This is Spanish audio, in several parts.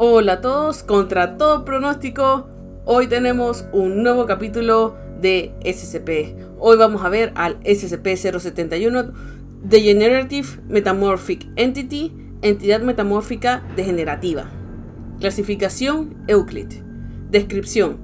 Hola a todos, contra todo pronóstico, hoy tenemos un nuevo capítulo de SCP. Hoy vamos a ver al SCP-071 Degenerative Metamorphic Entity, entidad metamórfica degenerativa. Clasificación Euclid. Descripción.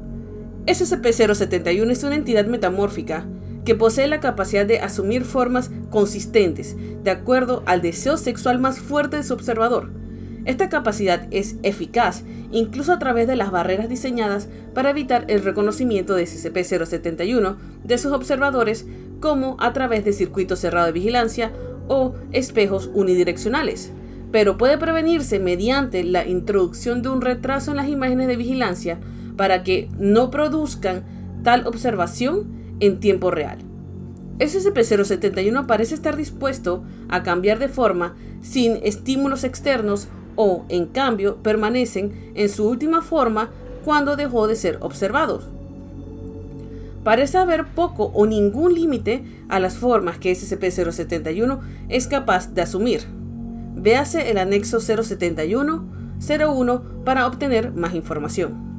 SCP-071 es una entidad metamórfica que posee la capacidad de asumir formas consistentes de acuerdo al deseo sexual más fuerte de su observador esta capacidad es eficaz incluso a través de las barreras diseñadas para evitar el reconocimiento de SCP-071 de sus observadores como a través de circuitos cerrados de vigilancia o espejos unidireccionales, pero puede prevenirse mediante la introducción de un retraso en las imágenes de vigilancia para que no produzcan tal observación en tiempo real. SCP-071 parece estar dispuesto a cambiar de forma sin estímulos externos o, en cambio, permanecen en su última forma cuando dejó de ser observados. Parece haber poco o ningún límite a las formas que SCP-071 es capaz de asumir. Véase el anexo 071-01 para obtener más información.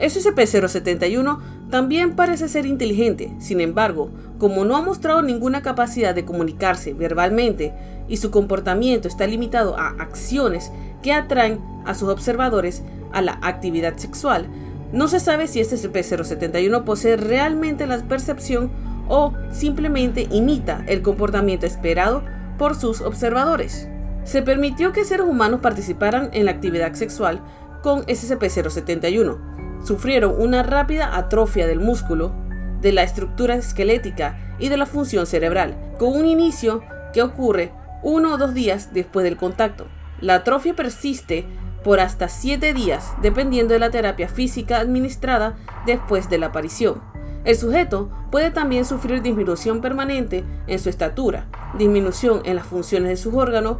SCP-071 también parece ser inteligente, sin embargo, como no ha mostrado ninguna capacidad de comunicarse verbalmente y su comportamiento está limitado a acciones que atraen a sus observadores a la actividad sexual, no se sabe si SCP-071 posee realmente la percepción o simplemente imita el comportamiento esperado por sus observadores. Se permitió que seres humanos participaran en la actividad sexual con SCP-071, sufrieron una rápida atrofia del músculo, de la estructura esquelética y de la función cerebral, con un inicio que ocurre uno o dos días después del contacto. La atrofia persiste por hasta siete días, dependiendo de la terapia física administrada después de la aparición. El sujeto puede también sufrir disminución permanente en su estatura, disminución en las funciones de sus órganos,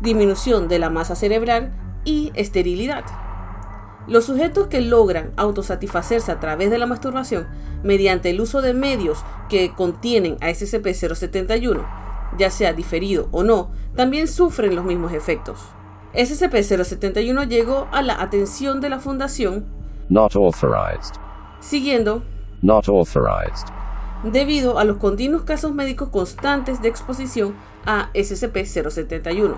disminución de la masa cerebral y esterilidad. Los sujetos que logran autosatisfacerse a través de la masturbación mediante el uso de medios que contienen a SCP-071, ya sea diferido o no, también sufren los mismos efectos. SCP-071 llegó a la atención de la Fundación Not authorized. siguiendo Not authorized. debido a los continuos casos médicos constantes de exposición a SCP-071.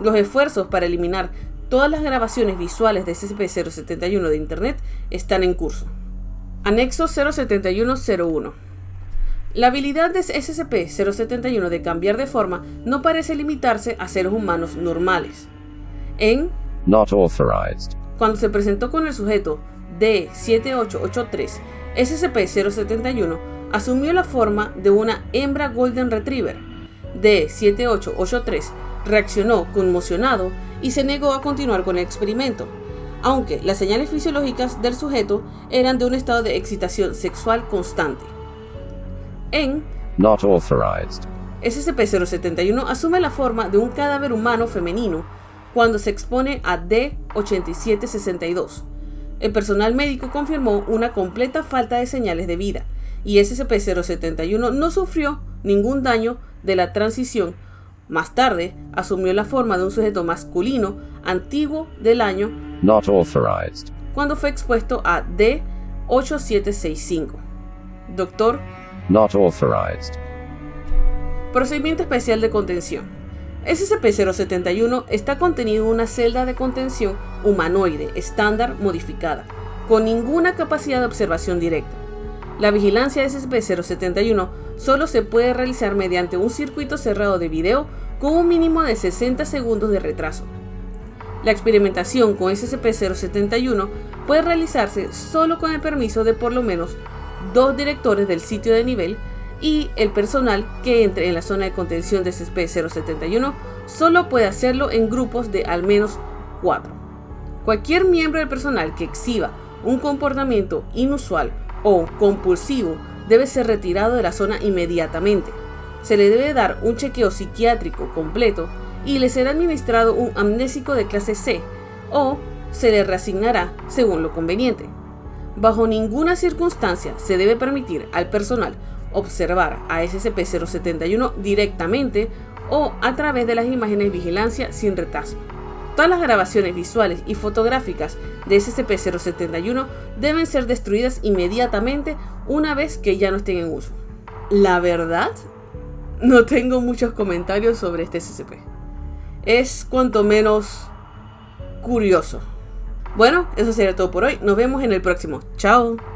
Los esfuerzos para eliminar Todas las grabaciones visuales de SCP-071 de Internet están en curso. Anexo 07101. La habilidad de SCP-071 de cambiar de forma no parece limitarse a seres humanos normales. En Not authorized. cuando se presentó con el sujeto D7883, SCP-071 asumió la forma de una hembra Golden Retriever. D7883 reaccionó conmocionado y se negó a continuar con el experimento, aunque las señales fisiológicas del sujeto eran de un estado de excitación sexual constante. En Not authorized. SCP-071 asume la forma de un cadáver humano femenino cuando se expone a D8762. El personal médico confirmó una completa falta de señales de vida y SCP-071 no sufrió ningún daño de la transición más tarde, asumió la forma de un sujeto masculino antiguo del año Not authorized. cuando fue expuesto a D8765. Doctor, Not authorized. procedimiento especial de contención. SCP-071 está contenido en una celda de contención humanoide estándar modificada, con ninguna capacidad de observación directa. La vigilancia de SCP-071 solo se puede realizar mediante un circuito cerrado de video con un mínimo de 60 segundos de retraso. La experimentación con SCP-071 puede realizarse solo con el permiso de por lo menos dos directores del sitio de nivel y el personal que entre en la zona de contención de SCP-071 solo puede hacerlo en grupos de al menos cuatro. Cualquier miembro del personal que exhiba un comportamiento inusual o compulsivo debe ser retirado de la zona inmediatamente. Se le debe dar un chequeo psiquiátrico completo y le será administrado un amnésico de clase C o se le reasignará según lo conveniente. Bajo ninguna circunstancia se debe permitir al personal observar a SCP-071 directamente o a través de las imágenes de vigilancia sin retraso. Todas las grabaciones visuales y fotográficas de SCP-071 deben ser destruidas inmediatamente una vez que ya no estén en uso. La verdad, no tengo muchos comentarios sobre este SCP. Es cuanto menos curioso. Bueno, eso sería todo por hoy. Nos vemos en el próximo. Chao.